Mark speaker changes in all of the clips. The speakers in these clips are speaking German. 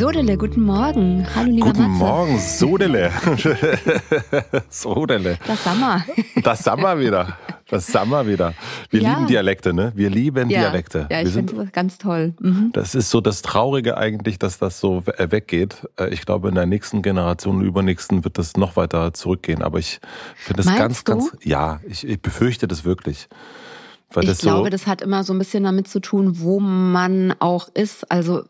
Speaker 1: Sodele, guten Morgen. Hallo, lieber
Speaker 2: Guten
Speaker 1: Matze.
Speaker 2: Morgen, Sodele. Sodele.
Speaker 1: Das Sommer.
Speaker 2: Das Sommer wieder. Das Sommer wieder. Wir
Speaker 1: Ja.
Speaker 2: lieben Dialekte, ne? Wir lieben
Speaker 1: Ja,
Speaker 2: Dialekte.
Speaker 1: ja ich finde das ganz toll. Mhm.
Speaker 2: Das ist so das Traurige eigentlich, dass das so äh, weggeht. Äh, Ich glaube, in der nächsten Generation und übernächsten wird das noch weiter zurückgehen. Aber ich finde das ganz,
Speaker 1: du?
Speaker 2: ganz, ja, ich, ich befürchte das wirklich. Weil
Speaker 1: Ich
Speaker 2: das
Speaker 1: glaube,
Speaker 2: so,
Speaker 1: das hat immer so ein bisschen damit zu tun, wo man auch ist. Also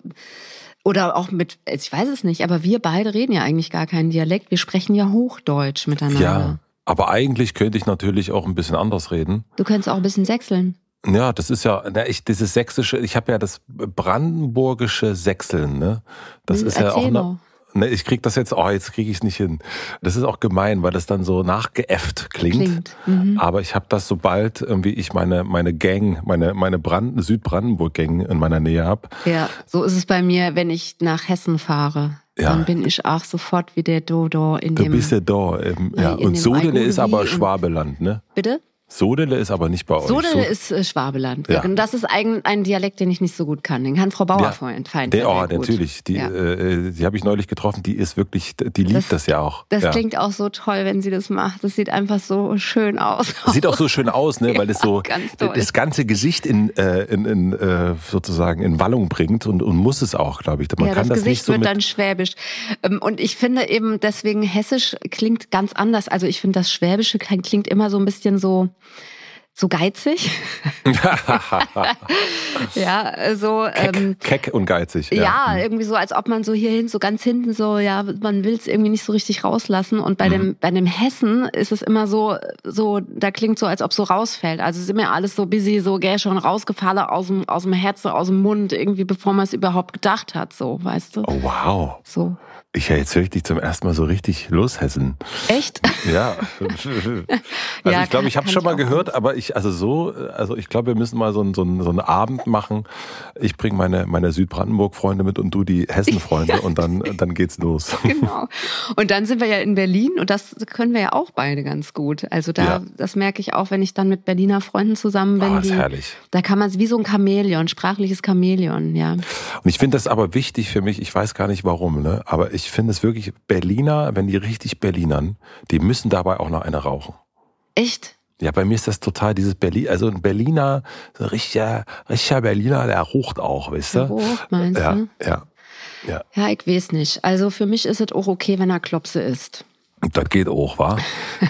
Speaker 1: oder auch mit, ich weiß es nicht, aber wir beide reden ja eigentlich gar keinen Dialekt. Wir sprechen ja Hochdeutsch miteinander.
Speaker 2: ja. Aber eigentlich könnte ich natürlich auch ein bisschen anders reden.
Speaker 1: Du könntest auch ein bisschen sechseln.
Speaker 2: Ja, das ist ja, na, ich, dieses sächsische, ich habe ja das brandenburgische Sächseln, ne? Das ist ja auch
Speaker 1: mal.
Speaker 2: Ne, ich krieg das jetzt, oh, jetzt kriege ich es nicht hin. Das ist auch gemein, weil das dann so nachgeäfft klingt.
Speaker 1: Klingt. Mhm.
Speaker 2: Aber ich habe das, sobald irgendwie ich meine, meine Gang, meine, meine Brand Südbrandenburg-Gang in meiner Nähe habe.
Speaker 1: Ja, so ist es bei mir, wenn ich nach Hessen fahre.
Speaker 2: Ja.
Speaker 1: Dann bin ich auch sofort wie der Dodo in
Speaker 2: Du
Speaker 1: dem.
Speaker 2: bist ja da. Ähm, ja. Und Sodele ist aber Schwabeland, ne?
Speaker 1: Bitte?
Speaker 2: Sodele ist aber nicht bei euch.
Speaker 1: Sodele
Speaker 2: So-
Speaker 1: ist äh, Schwabeland.
Speaker 2: Ja.
Speaker 1: Und das ist ein, ein Dialekt, den ich nicht so gut kann. Den kann Frau Bauer
Speaker 2: Ja.
Speaker 1: fein. fein
Speaker 2: Der, oh, natürlich. Die,
Speaker 1: Ja.
Speaker 2: äh, die habe ich neulich getroffen. Die ist wirklich, die liebt
Speaker 1: Das-
Speaker 2: das, ja auch.
Speaker 1: Das
Speaker 2: ja.
Speaker 1: klingt auch so toll, wenn sie das macht. Das sieht einfach so schön aus.
Speaker 2: Sieht auch so schön aus, ne? weil es so das ganze Gesicht in, äh, in, in äh, sozusagen in Wallung bringt und, und muss es auch, glaube ich. Man
Speaker 1: ja,
Speaker 2: kann
Speaker 1: das
Speaker 2: das,
Speaker 1: Gesicht
Speaker 2: nicht so
Speaker 1: wird dann schwäbisch. Ähm, Und ich finde eben, deswegen hessisch klingt ganz anders. Also ich finde, das Schwäbische klingt immer so ein bisschen so, so geizig. ja, also. Ähm,
Speaker 2: keck, keck und geizig.
Speaker 1: ja, irgendwie so, als ob man so hierhin, so ganz hinten so, ja, man will es irgendwie nicht so richtig rauslassen. Und bei
Speaker 2: Mhm.
Speaker 1: dem, bei dem Hessen ist es immer so, so, da klingt so, als ob so rausfällt. Also es ist immer alles so busy, so, gell, schon rausgefallen aus dem, aus dem Herzen, aus dem Mund, irgendwie, bevor man es überhaupt gedacht hat, so, weißt du?
Speaker 2: Oh, wow.
Speaker 1: So.
Speaker 2: Ich ja, jetzt höre ich dich zum ersten Mal so richtig loshessen.
Speaker 1: Echt?
Speaker 2: Ja. also
Speaker 1: Ja,
Speaker 2: ich glaube, ich habe
Speaker 1: kann
Speaker 2: schon mal gehört, aber ich, also so, also ich glaube, wir müssen mal so, einen- so, einen- so einen Abend machen. Ich bringe meine, meine Südbrandenburg-Freunde mit und du die Hessen-Freunde und dann, dann geht's los.
Speaker 1: Genau. Und dann sind wir ja in Berlin und das können wir ja auch beide ganz gut. Also da,
Speaker 2: Ja.
Speaker 1: das merke ich auch, wenn ich dann mit Berliner Freunden zusammen bin.
Speaker 2: Ah, ist
Speaker 1: die,
Speaker 2: herrlich.
Speaker 1: Da kann man es wie so ein Chamäleon, sprachliches Chamäleon, ja.
Speaker 2: Und ich finde das aber wichtig für mich, ich weiß gar nicht warum, ne? aber ich finde es wirklich, Berliner, wenn die richtig Berlinern, die müssen dabei auch noch eine rauchen.
Speaker 1: Echt?
Speaker 2: Ja, bei mir ist das total dieses Berlin, also ein Berliner, so ein richtiger, richtiger Berliner, der rucht auch, weißt du?
Speaker 1: Hoch, meinst
Speaker 2: ja,
Speaker 1: du?
Speaker 2: ja, ja.
Speaker 1: Ja, ich weiß nicht. Also für mich ist es auch okay, wenn er Klopse ist.
Speaker 2: Das geht auch, wa?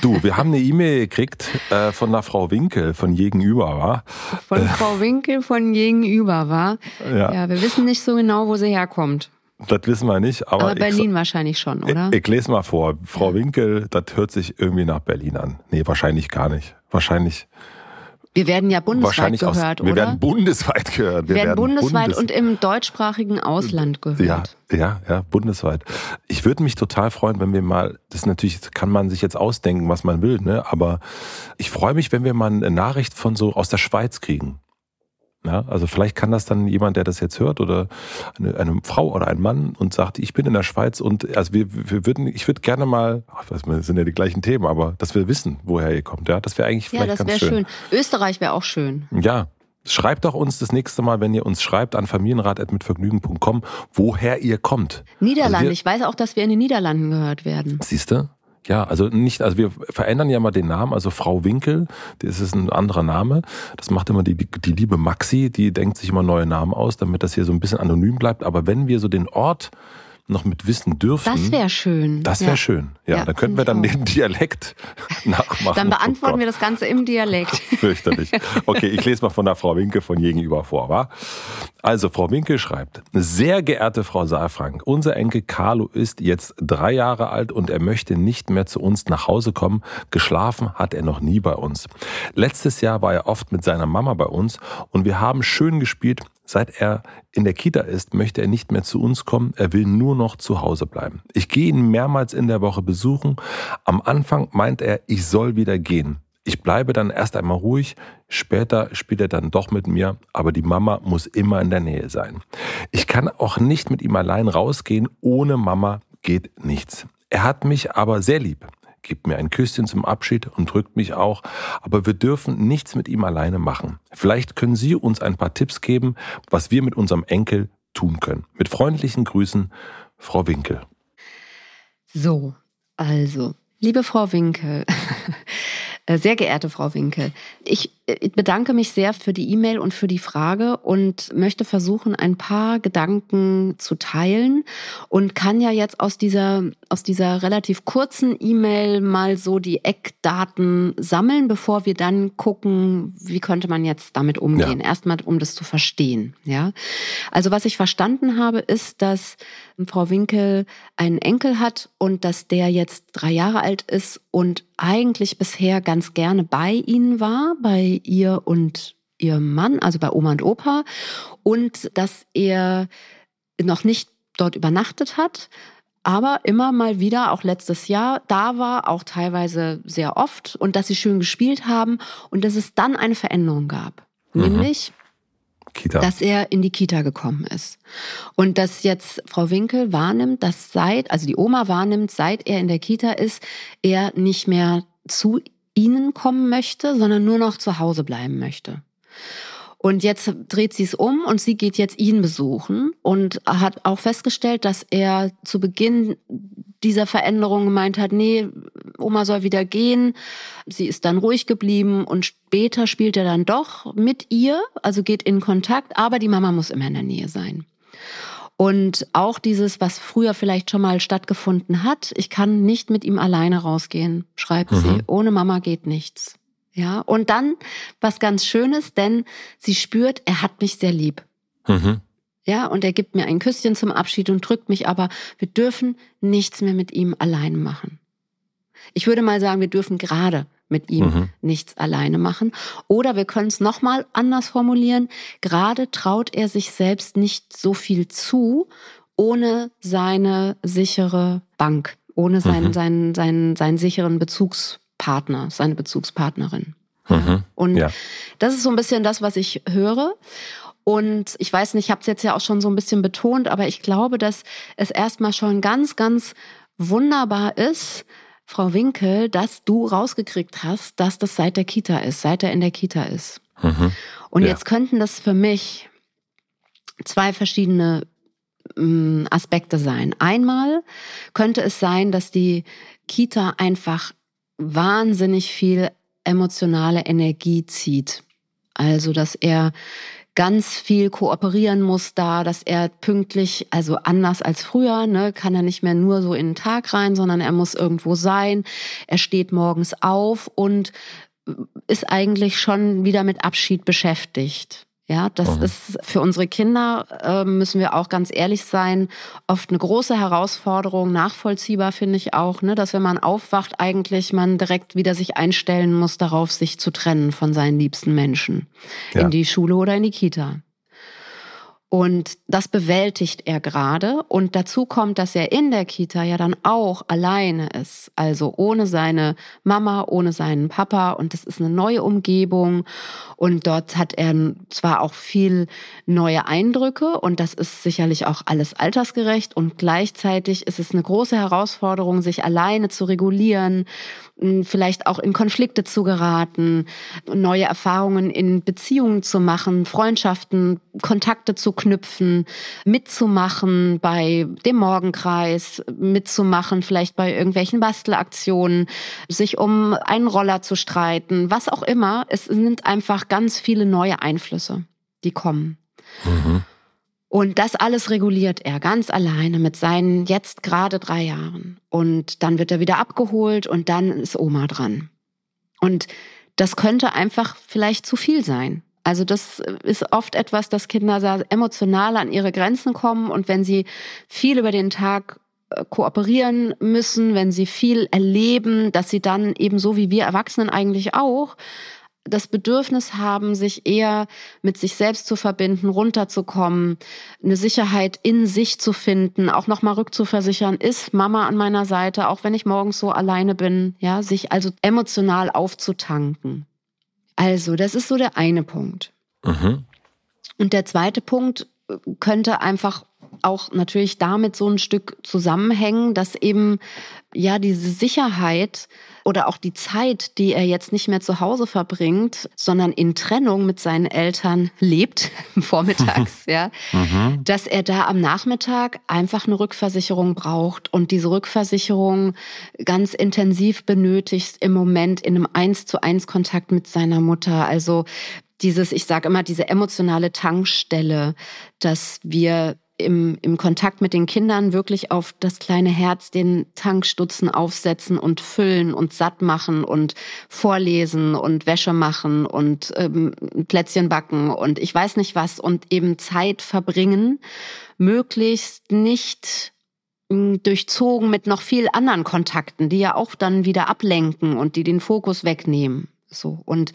Speaker 2: Du, wir haben eine E-Mail gekriegt äh, von einer Frau Winkel von Gegenüber, wa?
Speaker 1: Von Frau Winkel von gegenüber, war.
Speaker 2: Ja.
Speaker 1: Ja, wir wissen nicht so genau, wo sie herkommt.
Speaker 2: Das wissen wir nicht, aber,
Speaker 1: Aber
Speaker 2: ich,
Speaker 1: Berlin wahrscheinlich schon, oder?
Speaker 2: ich, ich lese mal vor. Frau Winkel, das hört sich irgendwie nach Berlin an. Nee, wahrscheinlich gar nicht. Wahrscheinlich,
Speaker 1: Wir werden ja bundesweit
Speaker 2: wahrscheinlich
Speaker 1: gehört,
Speaker 2: aus, wir
Speaker 1: oder?
Speaker 2: werden bundesweit gehört.
Speaker 1: wir werden bundesweit
Speaker 2: bundes-
Speaker 1: und im deutschsprachigen Ausland gehört.
Speaker 2: Ja, ja, ja, bundesweit. Ich würde mich total freuen, wenn wir mal, das natürlich kann man sich jetzt ausdenken, was man will, ne? Aber ich freue mich, wenn wir mal eine Nachricht von so aus der Schweiz kriegen. Ja, also vielleicht kann das dann jemand, der das jetzt hört, oder eine, eine Frau oder ein Mann und sagt, ich bin in der Schweiz und also wir, wir würden, ich würde gerne mal, ach, das sind ja die gleichen Themen, aber dass wir wissen, woher ihr kommt, ja, das wäre eigentlich
Speaker 1: Ja,
Speaker 2: vielleicht
Speaker 1: das
Speaker 2: ganz
Speaker 1: wäre
Speaker 2: schön.
Speaker 1: schön. Österreich wäre auch schön.
Speaker 2: Ja. Schreibt doch uns das nächste Mal, wenn ihr uns schreibt, an familienrat.mitvergnügen.com, woher ihr kommt.
Speaker 1: Niederlande.
Speaker 2: Also wir-
Speaker 1: ich weiß auch, dass wir in den Niederlanden gehört werden.
Speaker 2: Siehst du? Ja, also nicht, also wir verändern ja mal den Namen, also Frau Winkel, das ist ein anderer Name. Das macht immer die, die liebe Maxi, die denkt sich immer neue Namen aus, damit das hier so ein bisschen anonym bleibt. Aber wenn wir so den Ort noch mit wissen dürften.
Speaker 1: Das wäre schön.
Speaker 2: Das wäre ja. schön. Ja, ja, dann könnten wir dann den Dialekt nachmachen.
Speaker 1: Dann beantworten oh wir das Ganze im Dialekt.
Speaker 2: Fürchterlich. Okay, ich lese mal von der Frau Winke von gegenüber vor, wa? Also, Frau Winke schreibt, sehr geehrte Frau Saalfrank, unser Enkel Carlo ist jetzt drei Jahre alt und er möchte nicht mehr zu uns nach Hause kommen. Geschlafen hat er noch nie bei uns. Letztes Jahr war er oft mit seiner Mama bei uns und wir haben schön gespielt. Seit er in der Kita ist, möchte er nicht mehr zu uns kommen. Er will nur noch zu Hause bleiben. Ich gehe ihn mehrmals in der Woche besuchen. Am Anfang meint er, ich soll wieder gehen. Ich bleibe dann erst einmal ruhig, später spielt er dann doch mit mir, aber die Mama muss immer in der Nähe sein. Ich kann auch nicht mit ihm allein rausgehen, ohne Mama geht nichts. Er hat mich aber sehr lieb gibt mir ein Küsschen zum Abschied und drückt mich auch, aber wir dürfen nichts mit ihm alleine machen. Vielleicht können Sie uns ein paar Tipps geben, was wir mit unserem Enkel tun können. Mit freundlichen Grüßen, Frau Winkel.
Speaker 1: So, also, liebe Frau Winkel, Äh, sehr geehrte Frau Winkel, ich äh, bedanke mich sehr für die E-Mail und für die Frage und möchte versuchen, ein paar Gedanken zu teilen und kann ja jetzt aus dieser, aus dieser relativ kurzen E-Mail mal so die Eckdaten sammeln, bevor wir dann gucken, wie könnte man jetzt damit umgehen. Ja. Erstmal, um das zu verstehen. Ja. Also was ich verstanden habe, ist, dass Frau Winkel einen Enkel hat und dass der jetzt drei Jahre alt ist und eigentlich bisher ganz gerne bei ihnen war, bei ihr und ihrem Mann, also bei Oma und Opa, und dass er noch nicht dort übernachtet hat, aber immer mal wieder, auch letztes Jahr, da war, auch teilweise sehr oft, und dass sie schön gespielt haben und dass es dann eine Veränderung gab. Mhm. Nämlich, Kita. dass er in die Kita gekommen ist. Und dass jetzt Frau Winkel wahrnimmt, dass seit, also die Oma wahrnimmt, seit er in der Kita ist, er nicht mehr zu ihnen kommen möchte, sondern nur noch zu Hause bleiben möchte. Und jetzt dreht sie es um und sie geht jetzt ihn besuchen und hat auch festgestellt, dass er zu Beginn dieser Veränderung gemeint hat, nee, Oma soll wieder gehen. Sie ist dann ruhig geblieben und später spielt er dann doch mit ihr, also geht in Kontakt, aber die Mama muss immer in der Nähe sein. Und auch dieses, was früher vielleicht schon mal stattgefunden hat, ich kann nicht mit ihm alleine rausgehen, schreibt mhm. sie. Ohne Mama geht nichts. Ja, und dann was ganz Schönes, denn sie spürt, er hat mich sehr lieb. Mhm. Ja, und er gibt mir ein Küsschen zum Abschied und drückt mich, aber wir dürfen nichts mehr mit ihm alleine machen. Ich würde mal sagen, wir dürfen gerade mit ihm mhm. nichts alleine machen. Oder wir können es nochmal anders formulieren. Gerade traut er sich selbst nicht so viel zu, ohne seine sichere Bank, ohne seinen, mhm. seinen, seinen, seinen sicheren Bezugspartner, seine Bezugspartnerin. Mhm. Und ja. das ist so ein bisschen das, was ich höre. Und ich weiß nicht, ich habe es jetzt ja auch schon so ein bisschen betont, aber ich glaube, dass es erstmal schon ganz, ganz wunderbar ist, Frau Winkel, dass du rausgekriegt hast, dass das seit der Kita ist, seit er in der Kita ist. Mhm. Und ja. jetzt könnten das für mich zwei verschiedene ähm, Aspekte sein. Einmal könnte es sein, dass die Kita einfach wahnsinnig viel emotionale Energie zieht. Also, dass er ganz viel kooperieren muss da, dass er pünktlich, also anders als früher, ne, kann er nicht mehr nur so in den Tag rein, sondern er muss irgendwo sein. Er steht morgens auf und ist eigentlich schon wieder mit Abschied beschäftigt. Ja, das mhm. ist für unsere Kinder, äh, müssen wir auch ganz ehrlich sein, oft eine große Herausforderung, nachvollziehbar finde ich auch, ne, dass wenn man aufwacht, eigentlich man direkt wieder sich einstellen muss, darauf sich zu trennen von seinen liebsten Menschen. Ja. In die Schule oder in die Kita. Und das bewältigt er gerade. Und dazu kommt, dass er in der Kita ja dann auch alleine ist. Also ohne seine Mama, ohne seinen Papa. Und das ist eine neue Umgebung. Und dort hat er zwar auch viel neue Eindrücke. Und das ist sicherlich auch alles altersgerecht. Und gleichzeitig ist es eine große Herausforderung, sich alleine zu regulieren, vielleicht auch in Konflikte zu geraten, neue Erfahrungen in Beziehungen zu machen, Freundschaften, Kontakte zu knüpfen, mitzumachen bei dem Morgenkreis, mitzumachen, vielleicht bei irgendwelchen Bastelaktionen, sich um einen Roller zu streiten, was auch immer. Es sind einfach ganz viele neue Einflüsse, die kommen. Mhm. Und das alles reguliert er ganz alleine mit seinen jetzt gerade drei Jahren. Und dann wird er wieder abgeholt und dann ist Oma dran. Und das könnte einfach vielleicht zu viel sein. Also das ist oft etwas, dass Kinder sehr emotional an ihre Grenzen kommen und wenn sie viel über den Tag äh, kooperieren müssen, wenn sie viel erleben, dass sie dann ebenso wie wir Erwachsenen eigentlich auch das Bedürfnis haben, sich eher mit sich selbst zu verbinden, runterzukommen, eine Sicherheit in sich zu finden, auch nochmal rückzuversichern, ist Mama an meiner Seite, auch wenn ich morgens so alleine bin, ja, sich also emotional aufzutanken. Also, das ist so der eine Punkt. Mhm. Und der zweite Punkt äh, könnte einfach auch natürlich damit so ein Stück zusammenhängen, dass eben ja diese Sicherheit oder auch die Zeit, die er jetzt nicht mehr zu Hause verbringt, sondern in Trennung mit seinen Eltern lebt, vormittags, ja, mhm. dass er da am Nachmittag einfach eine Rückversicherung braucht und diese Rückversicherung ganz intensiv benötigt im Moment in einem eins zu eins Kontakt mit seiner Mutter. Also dieses, ich sage immer, diese emotionale Tankstelle, dass wir im, im Kontakt mit den Kindern wirklich auf das kleine Herz den Tankstutzen aufsetzen und füllen und satt machen und vorlesen und Wäsche machen und ähm, Plätzchen backen und ich weiß nicht was und eben Zeit verbringen, möglichst nicht hm, durchzogen mit noch viel anderen Kontakten, die ja auch dann wieder ablenken und die den Fokus wegnehmen. So. Und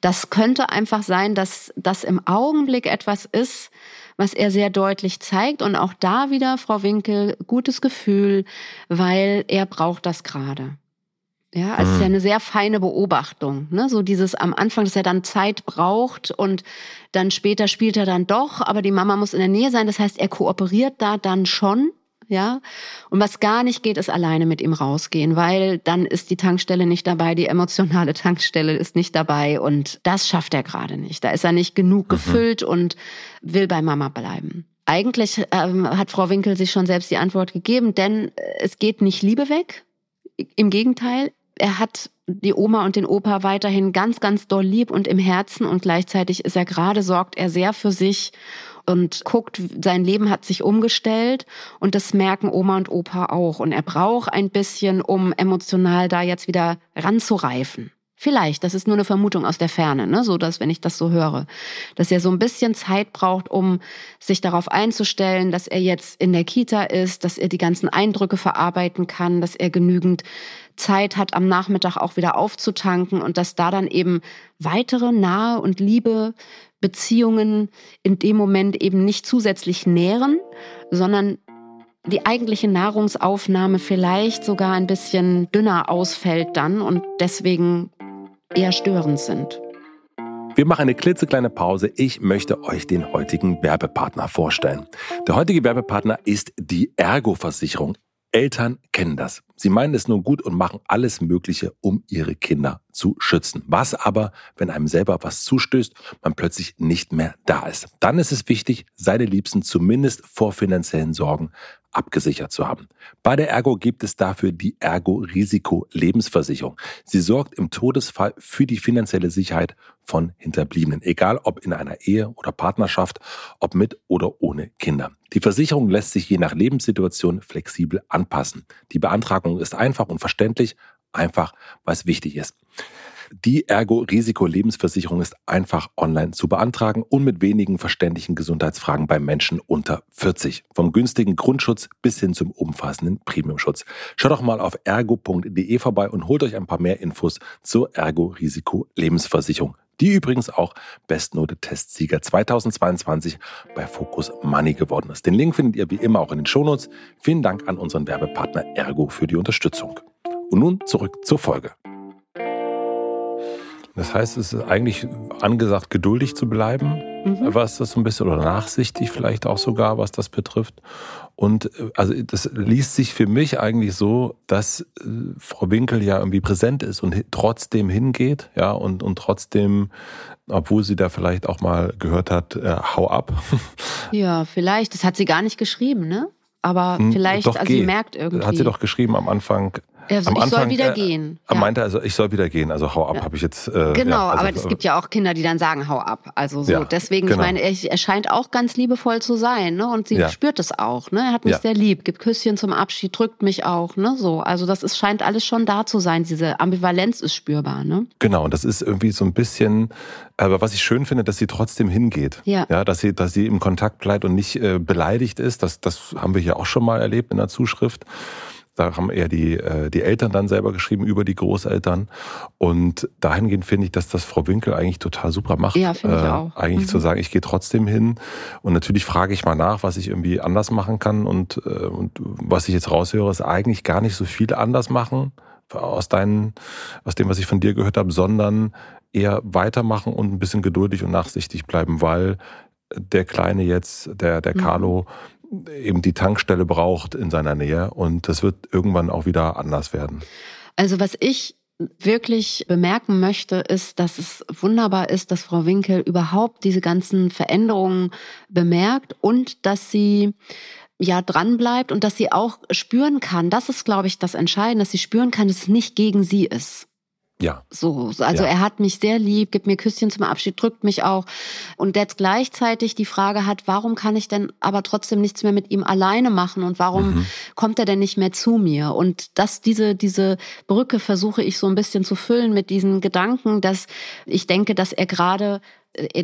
Speaker 1: das könnte einfach sein, dass das im Augenblick etwas ist, was er sehr deutlich zeigt. Und auch da wieder, Frau Winkel, gutes Gefühl, weil er braucht das gerade. Ja, also es ist ja mhm. eine sehr feine Beobachtung. Ne? So dieses am Anfang, dass er dann Zeit braucht und dann später spielt er dann doch, aber die Mama muss in der Nähe sein. Das heißt, er kooperiert da dann schon ja. Und was gar nicht geht, ist alleine mit ihm rausgehen, weil dann ist die Tankstelle nicht dabei, die emotionale Tankstelle ist nicht dabei und das schafft er gerade nicht. Da ist er nicht genug mhm. gefüllt und will bei Mama bleiben. Eigentlich ähm, hat Frau Winkel sich schon selbst die Antwort gegeben, denn es geht nicht Liebe weg. Im Gegenteil, er hat die Oma und den Opa weiterhin ganz, ganz doll lieb und im Herzen und gleichzeitig ist er gerade, sorgt er sehr für sich und guckt, sein Leben hat sich umgestellt und das merken Oma und Opa auch. Und er braucht ein bisschen, um emotional da jetzt wieder ranzureifen. Vielleicht, das ist nur eine Vermutung aus der Ferne, ne? so dass, wenn ich das so höre, dass er so ein bisschen Zeit braucht, um sich darauf einzustellen, dass er jetzt in der Kita ist, dass er die ganzen Eindrücke verarbeiten kann, dass er genügend Zeit hat, am Nachmittag auch wieder aufzutanken und dass da dann eben weitere nahe und liebe Beziehungen in dem Moment eben nicht zusätzlich nähren, sondern die eigentliche Nahrungsaufnahme vielleicht sogar ein bisschen dünner ausfällt dann und deswegen eher störend sind.
Speaker 2: Wir machen eine klitzekleine Pause. Ich möchte euch den heutigen Werbepartner vorstellen. Der heutige Werbepartner ist die Ergo-Versicherung. Eltern kennen das. Sie meinen es nur gut und machen alles Mögliche, um ihre Kinder zu schützen. Was aber, wenn einem selber was zustößt, man plötzlich nicht mehr da ist? Dann ist es wichtig, seine Liebsten zumindest vor finanziellen Sorgen abgesichert zu haben. Bei der Ergo gibt es dafür die Ergo Risiko Lebensversicherung. Sie sorgt im Todesfall für die finanzielle Sicherheit von Hinterbliebenen, egal ob in einer Ehe oder Partnerschaft, ob mit oder ohne Kinder. Die Versicherung lässt sich je nach Lebenssituation flexibel anpassen. Die Beantragung ist einfach und verständlich, einfach, was wichtig ist. Die Ergo-Risiko-Lebensversicherung ist einfach online zu beantragen und mit wenigen verständlichen Gesundheitsfragen bei Menschen unter 40. Vom günstigen Grundschutz bis hin zum umfassenden Premiumschutz. Schaut doch mal auf ergo.de vorbei und holt euch ein paar mehr Infos zur Ergo-Risiko-Lebensversicherung die übrigens auch Bestnote-Testsieger 2022 bei Focus Money geworden ist. Den Link findet ihr wie immer auch in den Shownotes. Vielen Dank an unseren Werbepartner Ergo für die Unterstützung. Und nun zurück zur Folge. Das heißt, es ist eigentlich angesagt, geduldig zu bleiben, mhm. was das so ein bisschen, oder nachsichtig vielleicht auch sogar, was das betrifft. Und äh, also das liest sich für mich eigentlich so, dass äh, Frau Winkel ja irgendwie präsent ist und trotzdem hingeht, ja, und, und trotzdem, obwohl sie da vielleicht auch mal gehört hat, äh, hau ab.
Speaker 1: Ja, vielleicht. Das hat sie gar nicht geschrieben, ne? Aber hm, vielleicht,
Speaker 2: doch,
Speaker 1: also sie merkt irgendwie.
Speaker 2: Hat sie doch geschrieben am Anfang,
Speaker 1: also
Speaker 2: Am
Speaker 1: ich
Speaker 2: Anfang,
Speaker 1: soll wieder
Speaker 2: äh,
Speaker 1: gehen.
Speaker 2: Er
Speaker 1: ja.
Speaker 2: meinte also, ich soll wieder gehen. Also hau ab,
Speaker 1: Ja.
Speaker 2: habe ich jetzt. Äh,
Speaker 1: Genau,
Speaker 2: ja, also,
Speaker 1: aber es gibt ja auch Kinder, die dann sagen, hau ab. Also so. Deswegen,
Speaker 2: genau.
Speaker 1: ich meine, er, er scheint auch ganz liebevoll zu sein, ne? Und sie spürt es auch, ne? Er hat mich sehr lieb, gibt Küsschen zum Abschied, drückt mich auch, ne? So. Also das ist, scheint alles schon da zu sein. Diese Ambivalenz ist spürbar, ne?
Speaker 2: Genau, und das ist irgendwie so ein bisschen, aber was ich schön finde, dass sie trotzdem hingeht.
Speaker 1: Ja.
Speaker 2: Ja, dass sie, dass sie im Kontakt bleibt und nicht äh, beleidigt ist. Das, das haben wir hier auch schon mal erlebt in der Zuschrift. Da haben eher die, äh, die Eltern dann selber geschrieben über die Großeltern. Und dahingehend finde ich, dass das Frau Winkel eigentlich total super macht.
Speaker 1: Ja, finde ich
Speaker 2: äh,
Speaker 1: auch.
Speaker 2: Eigentlich
Speaker 1: Mhm.
Speaker 2: zu sagen, ich gehe trotzdem hin. Und natürlich frage ich mal nach, was ich irgendwie anders machen kann. Und, äh, und was ich jetzt raushöre, ist eigentlich gar nicht so viel anders machen aus deinen, aus dem, was ich von dir gehört habe, sondern eher weitermachen und ein bisschen geduldig und nachsichtig bleiben, weil der Kleine jetzt, der, der
Speaker 1: Mhm.
Speaker 2: Carlo, eben die Tankstelle braucht in seiner Nähe und das wird irgendwann auch wieder anders werden.
Speaker 1: Also was ich wirklich bemerken möchte, ist, dass es wunderbar ist, dass Frau Winkel überhaupt diese ganzen Veränderungen bemerkt und dass sie ja dran bleibt und dass sie auch spüren kann. Das ist, glaube ich, das Entscheidende, dass sie spüren kann, dass es nicht gegen sie ist.
Speaker 2: Ja,
Speaker 1: So, so, also
Speaker 2: Ja.
Speaker 1: er hat mich sehr lieb, gibt mir Küsschen zum Abschied, drückt mich auch. Und jetzt gleichzeitig die Frage hat, warum kann ich denn aber trotzdem nichts mehr mit ihm alleine machen und warum
Speaker 2: Mhm.
Speaker 1: kommt er denn nicht mehr zu mir? Und das, diese, diese Brücke versuche ich so ein bisschen zu füllen mit diesen Gedanken, dass ich denke, dass er gerade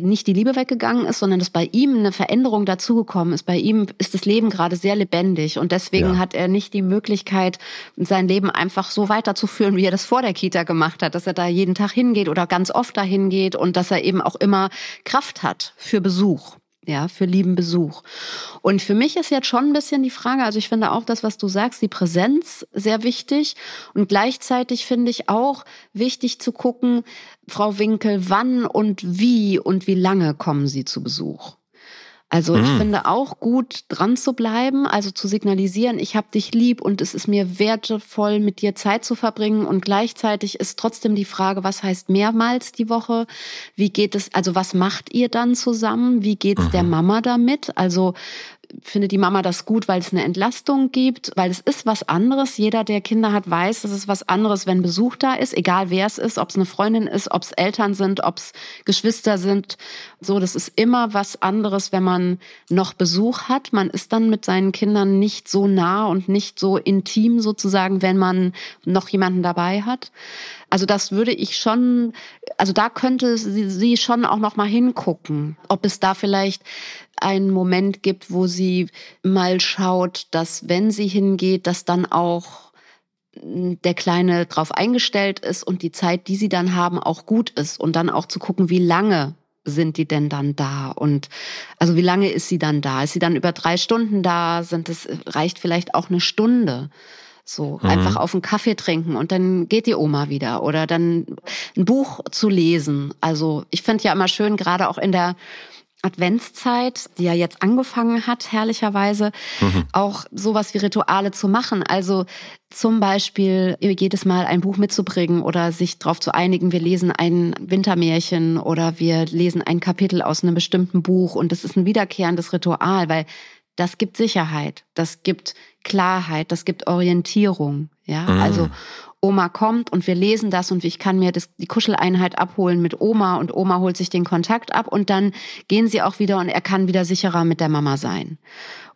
Speaker 1: nicht die Liebe weggegangen ist, sondern dass bei ihm eine Veränderung dazugekommen ist. Bei ihm ist das Leben gerade sehr lebendig und deswegen
Speaker 2: Ja.
Speaker 1: hat er nicht die Möglichkeit, sein Leben einfach so weiterzuführen, wie er das vor der Kita gemacht hat, dass er da jeden Tag hingeht oder ganz oft dahin geht und dass er eben auch immer Kraft hat für Besuch. Ja, für lieben Besuch. Und für mich ist jetzt schon ein bisschen die Frage, also ich finde auch das, was du sagst, die Präsenz sehr wichtig. Und gleichzeitig finde ich auch wichtig zu gucken, Frau Winkel, wann und wie und wie lange kommen Sie zu Besuch? Also ich
Speaker 2: Mhm.
Speaker 1: finde auch gut dran zu bleiben, also zu signalisieren, ich habe dich lieb und es ist mir wertevoll, mit dir Zeit zu verbringen. Und gleichzeitig ist trotzdem die Frage, was heißt mehrmals die Woche? Wie geht es, also was macht ihr dann zusammen? Wie geht's der Mama damit? Also findet die Mama das gut, weil es eine Entlastung gibt, weil es ist was anderes. Jeder, der Kinder hat, weiß, es ist was anderes, wenn Besuch da ist, egal wer es ist, ob es eine Freundin ist, ob es Eltern sind, ob es Geschwister sind. So, das ist immer was anderes, wenn man noch Besuch hat. Man ist dann mit seinen Kindern nicht so nah und nicht so intim sozusagen, wenn man noch jemanden dabei hat. Also das würde ich schon, also da könnte sie, sie schon auch noch mal hingucken, ob es da vielleicht einen Moment gibt, wo sie mal schaut, dass wenn sie hingeht, dass dann auch der Kleine drauf eingestellt ist und die Zeit, die sie dann haben, auch gut ist und dann auch zu gucken, wie lange sind die denn dann da und also wie lange ist sie dann da? Ist sie dann über drei Stunden da? Sind es reicht vielleicht auch eine Stunde? So
Speaker 2: Mhm.
Speaker 1: einfach auf einen Kaffee trinken und dann geht die Oma wieder oder dann ein Buch zu lesen. Also ich finde ja immer schön, gerade auch in der Adventszeit, die ja jetzt angefangen hat, herrlicherweise, auch sowas wie Rituale zu machen. Also zum Beispiel jedes Mal ein Buch mitzubringen oder sich darauf zu einigen, wir lesen ein Wintermärchen oder wir lesen ein Kapitel aus einem bestimmten Buch und das ist ein wiederkehrendes Ritual, weil das gibt Sicherheit, das gibt Klarheit, das gibt Orientierung. Ja,
Speaker 2: Mhm.
Speaker 1: also Oma kommt und wir lesen das und ich kann mir das, die Kuscheleinheit abholen mit Oma und Oma holt sich den Kontakt ab und dann gehen sie auch wieder und er kann wieder sicherer mit der Mama sein.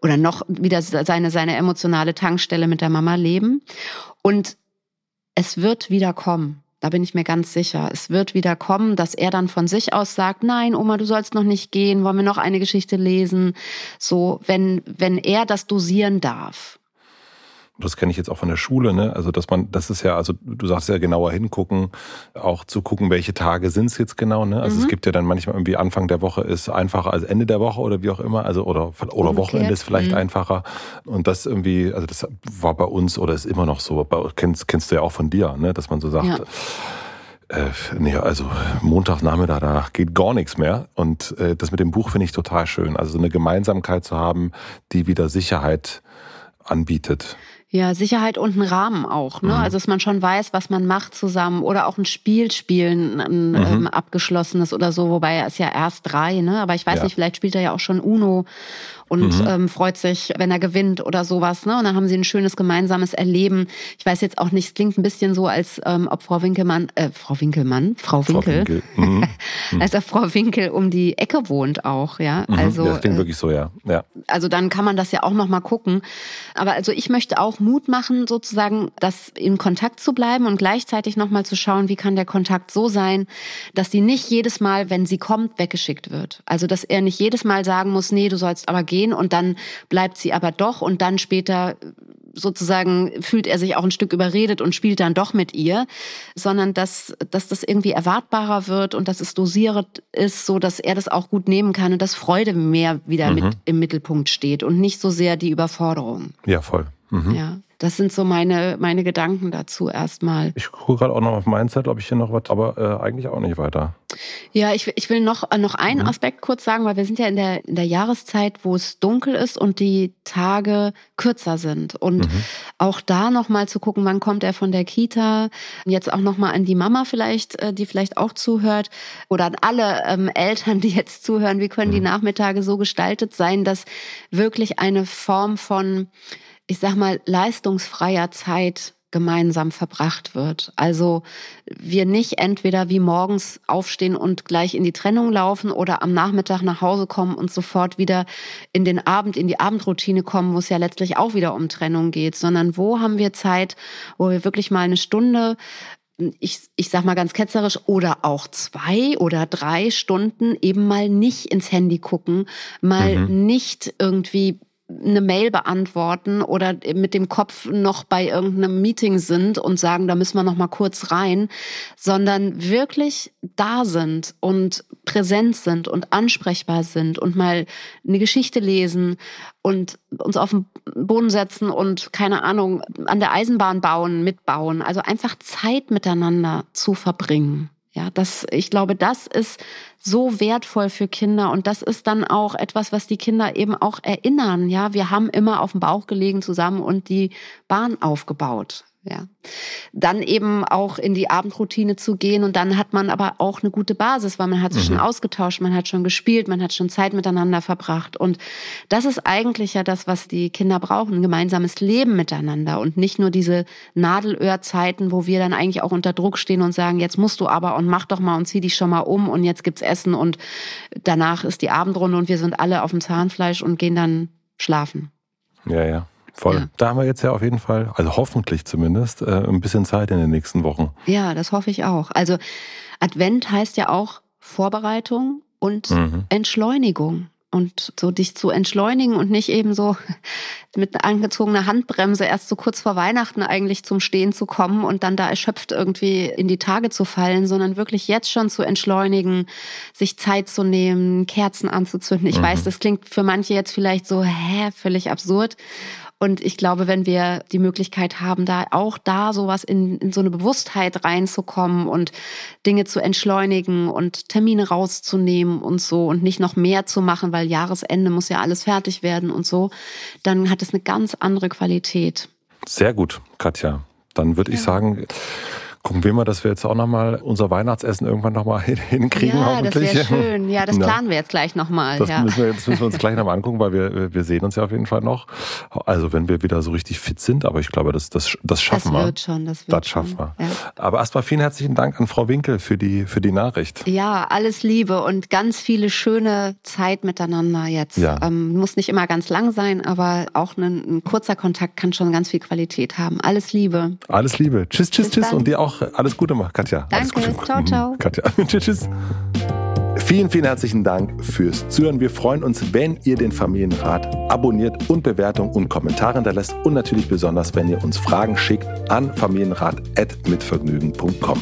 Speaker 1: Oder noch wieder seine, seine emotionale Tankstelle mit der Mama leben. Und es wird wieder kommen. Da bin ich mir ganz sicher. Es wird wieder kommen, dass er dann von sich aus sagt, nein, Oma, du sollst noch nicht gehen, wollen wir noch eine Geschichte lesen? So, wenn, wenn er das dosieren darf.
Speaker 2: Das kenne ich jetzt auch von der Schule, ne? Also dass man, das ist ja, also du sagst ja genauer hingucken, auch zu gucken, welche Tage sind es jetzt genau, ne? Also
Speaker 1: Mhm.
Speaker 2: es gibt ja dann manchmal irgendwie Anfang der Woche ist einfacher als Ende der Woche oder wie auch immer, also oder oder
Speaker 1: Umgekehrt.
Speaker 2: Wochenende ist vielleicht
Speaker 1: Mhm.
Speaker 2: einfacher. Und das irgendwie, also das war bei uns oder ist immer noch so, bei, kennst, kennst du ja auch von dir, ne? Dass man so sagt,
Speaker 1: Ja.
Speaker 2: äh, nee, also Montagnachmittag, da geht gar nichts mehr. Und äh, das mit dem Buch finde ich total schön. Also so eine Gemeinsamkeit zu haben, die wieder Sicherheit anbietet.
Speaker 1: Ja, Sicherheit und ein Rahmen auch. Ne? Mhm. Also, dass man schon weiß, was man macht zusammen oder auch ein Spiel spielen, ein mhm. ähm, abgeschlossenes oder so, wobei er ist ja erst drei, ne? Aber ich weiß ja. nicht, vielleicht spielt er ja auch schon Uno und mhm. ähm, freut sich, wenn er gewinnt oder sowas. Ne? Und dann haben sie ein schönes gemeinsames Erleben. Ich weiß jetzt auch nicht, es klingt ein bisschen so, als ähm, ob Frau Winkelmann, äh, Frau Winkelmann, Frau Winkel, Frau Winkel. Mhm. als ob Frau Winkel um die Ecke wohnt auch, ja.
Speaker 2: Mhm. Also, ja, das klingt äh, wirklich so, ja. ja.
Speaker 1: Also dann kann man das ja auch nochmal gucken. Aber also ich möchte auch Mut machen, sozusagen, das in Kontakt zu bleiben und gleichzeitig nochmal zu schauen, wie kann der Kontakt so sein, dass sie nicht jedes Mal, wenn sie kommt, weggeschickt wird. Also dass er nicht jedes Mal sagen muss, nee, du sollst aber gehen und dann bleibt sie aber doch und dann später sozusagen fühlt er sich auch ein Stück überredet und spielt dann doch mit ihr, sondern dass, dass das irgendwie erwartbarer wird und dass es dosiert ist, so dass er das auch gut nehmen kann und dass Freude mehr wieder mhm. mit im Mittelpunkt steht und nicht so sehr die Überforderung.
Speaker 2: Ja, voll.
Speaker 1: Mhm. Ja. Das sind so meine, meine Gedanken dazu erstmal.
Speaker 2: Ich gucke gerade auch noch auf meinen Zettel, ob ich hier noch was, aber äh, eigentlich auch nicht weiter.
Speaker 1: Ja, ich, ich will noch, äh, noch einen mhm. Aspekt kurz sagen, weil wir sind ja in der, in der Jahreszeit, wo es dunkel ist und die Tage kürzer sind. Und mhm. auch da nochmal zu gucken, wann kommt er von der Kita. Jetzt auch nochmal an die Mama vielleicht, äh, die vielleicht auch zuhört. Oder an alle ähm, Eltern, die jetzt zuhören. Wie können mhm. die Nachmittage so gestaltet sein, dass wirklich eine Form von ich sag mal, leistungsfreier Zeit gemeinsam verbracht wird. Also wir nicht entweder wie morgens aufstehen und gleich in die Trennung laufen oder am Nachmittag nach Hause kommen und sofort wieder in den Abend, in die Abendroutine kommen, wo es ja letztlich auch wieder um Trennung geht, sondern wo haben wir Zeit, wo wir wirklich mal eine Stunde ich, ich sag mal ganz ketzerisch, oder auch zwei oder drei Stunden eben mal nicht ins Handy gucken, mal mhm. nicht irgendwie eine Mail beantworten oder mit dem Kopf noch bei irgendeinem Meeting sind und sagen, da müssen wir noch mal kurz rein, sondern wirklich da sind und präsent sind und ansprechbar sind und mal eine Geschichte lesen und uns auf den Boden setzen und keine Ahnung an der Eisenbahn bauen, mitbauen, also einfach Zeit miteinander zu verbringen. Ja, das, ich glaube, das ist so wertvoll für Kinder und das ist dann auch etwas, was die Kinder eben auch erinnern. Ja, wir haben immer auf dem Bauch gelegen zusammen und die Bahn aufgebaut. Ja. Dann eben auch in die Abendroutine zu gehen und dann hat man aber auch eine gute Basis, weil man hat sich mhm. schon ausgetauscht, man hat schon gespielt, man hat schon Zeit miteinander verbracht und das ist eigentlich ja das, was die Kinder brauchen, ein gemeinsames Leben miteinander und nicht nur diese Nadelöhrzeiten, wo wir dann eigentlich auch unter Druck stehen und sagen, jetzt musst du aber und mach doch mal und zieh dich schon mal um und jetzt gibt's Essen und danach ist die Abendrunde und wir sind alle auf dem Zahnfleisch und gehen dann schlafen.
Speaker 2: Ja, ja. Voll. Ja. Da haben wir jetzt ja auf jeden Fall, also hoffentlich zumindest, äh, ein bisschen Zeit in den nächsten Wochen.
Speaker 1: Ja, das hoffe ich auch. Also Advent heißt ja auch Vorbereitung und mhm. Entschleunigung. Und so dich zu entschleunigen und nicht eben so mit angezogener Handbremse erst so kurz vor Weihnachten eigentlich zum Stehen zu kommen und dann da erschöpft irgendwie in die Tage zu fallen, sondern wirklich jetzt schon zu entschleunigen, sich Zeit zu nehmen, Kerzen anzuzünden. Ich mhm. weiß, das klingt für manche jetzt vielleicht so, hä, völlig absurd. Und ich glaube, wenn wir die Möglichkeit haben, da auch da sowas in, in so eine Bewusstheit reinzukommen und Dinge zu entschleunigen und Termine rauszunehmen und so und nicht noch mehr zu machen, weil Jahresende muss ja alles fertig werden und so, dann hat es eine ganz andere Qualität.
Speaker 2: Sehr gut, Katja. Dann würde ja. ich sagen, gucken wir mal, dass wir jetzt auch nochmal unser Weihnachtsessen irgendwann nochmal hinkriegen.
Speaker 1: Ja, das wäre schön. Ja, das planen wir jetzt gleich nochmal.
Speaker 2: Das,
Speaker 1: ja.
Speaker 2: müssen wir, das müssen wir uns gleich nochmal angucken, weil wir, wir sehen uns ja auf jeden Fall noch. Also wenn wir wieder so richtig fit sind, aber ich glaube, das, das, das schaffen wir.
Speaker 1: Das wird schon, das wird
Speaker 2: Das schaffen wir. Ja. Aber erstmal vielen herzlichen Dank an Frau Winkel für die, für die Nachricht.
Speaker 1: Ja, alles Liebe und ganz viele schöne Zeit miteinander jetzt. Ja. Ähm, muss nicht immer ganz lang sein, aber auch ein, ein kurzer Kontakt kann schon ganz viel Qualität haben. Alles Liebe.
Speaker 2: Alles Liebe. Tschüss, tschüss, Bis tschüss dann. und dir auch alles Gute, Katja.
Speaker 1: Danke.
Speaker 2: Alles
Speaker 1: Gute. Ciao, ciao.
Speaker 2: Katja. tschüss, tschüss. Vielen, vielen herzlichen Dank fürs Zuhören. Wir freuen uns, wenn ihr den Familienrat abonniert und Bewertung und Kommentare hinterlässt und natürlich besonders, wenn ihr uns Fragen schickt an familienrat.mitvergnügen.com.